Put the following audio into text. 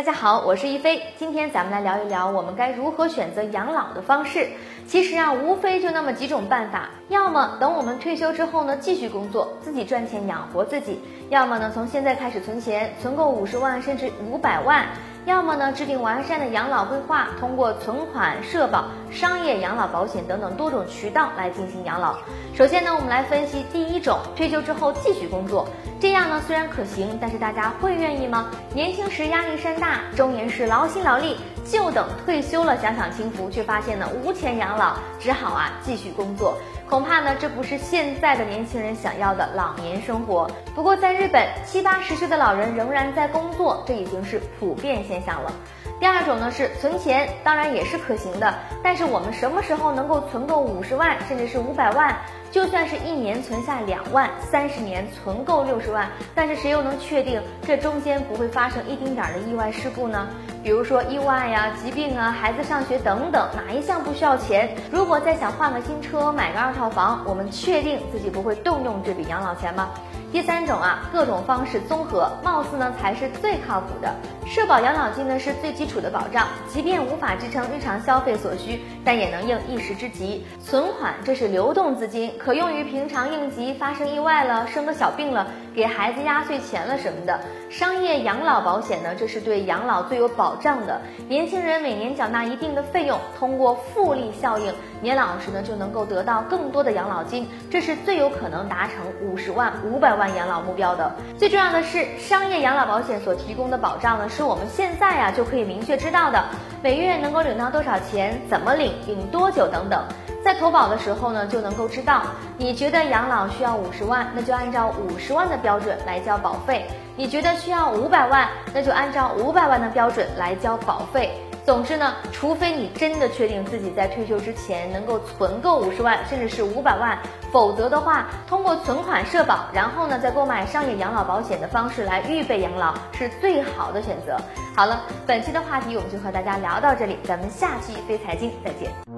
大家好，我是一飞，今天咱们来聊一聊我们该如何选择养老的方式。其实啊，无非就那么几种办法，要么等我们退休之后呢，继续工作，自己赚钱养活自己；要么呢，从现在开始存钱，存够五十万甚至五百万。要么呢，制定完善的养老规划，通过存款、社保、商业养老保险等等多种渠道来进行养老。首先呢，我们来分析第一种，退休之后继续工作。这样呢虽然可行，但是大家会愿意吗？年轻时压力山大，中年时劳心劳力，就等退休了享享清福，却发现呢无钱养老，只好啊继续工作。恐怕呢，这不是现在的年轻人想要的老年生活。不过，在日本，七八十岁的老人仍然在工作，这已经是普遍现象了。第二种呢是存钱，当然也是可行的。但是我们什么时候能够存够五十万，甚至是五百万？就算是一年存下两万，三十年存够六十万，但是谁又能确定这中间不会发生一丁点儿的意外事故呢？比如说意外呀、疾病啊、孩子上学等等，哪一项不需要钱？如果再想换个新车、买个二套房，我们确定自己不会动用这笔养老钱吗？第三种啊，各种方式综合，貌似呢才是最靠谱的。社保养老金呢是最基础的保障，即便无法支撑日常消费所需，但也能应一时之急。存款这是流动资金，可用于平常应急，发生意外了、生个小病了、给孩子压岁钱了什么的。商业养老保险呢，这是对养老最有保障的。年轻人每年缴纳一定的费用，通过复利效应，年老时呢就能够得到更多的养老金，这是最有可能达成五十万、五百万养老目标的。最重要的是，商业养老保险所提供的保障呢，是我们现在呀就可以明明确知道的，每月能够领到多少钱，怎么领，领多久等等。在投保的时候呢，就能够知道，你觉得养老需要五十万，那就按照五十万的标准来交保费；你觉得需要五百万，那就按照五百万的标准来交保费。总之呢，除非你真的确定自己在退休之前能够存够五十万，甚至是五百万，否则的话，通过存款社保，然后呢再购买商业养老保险的方式来预备养老，是最好的选择。好了，本期的话题我们就和大家聊到这里，咱们下期非财经再见。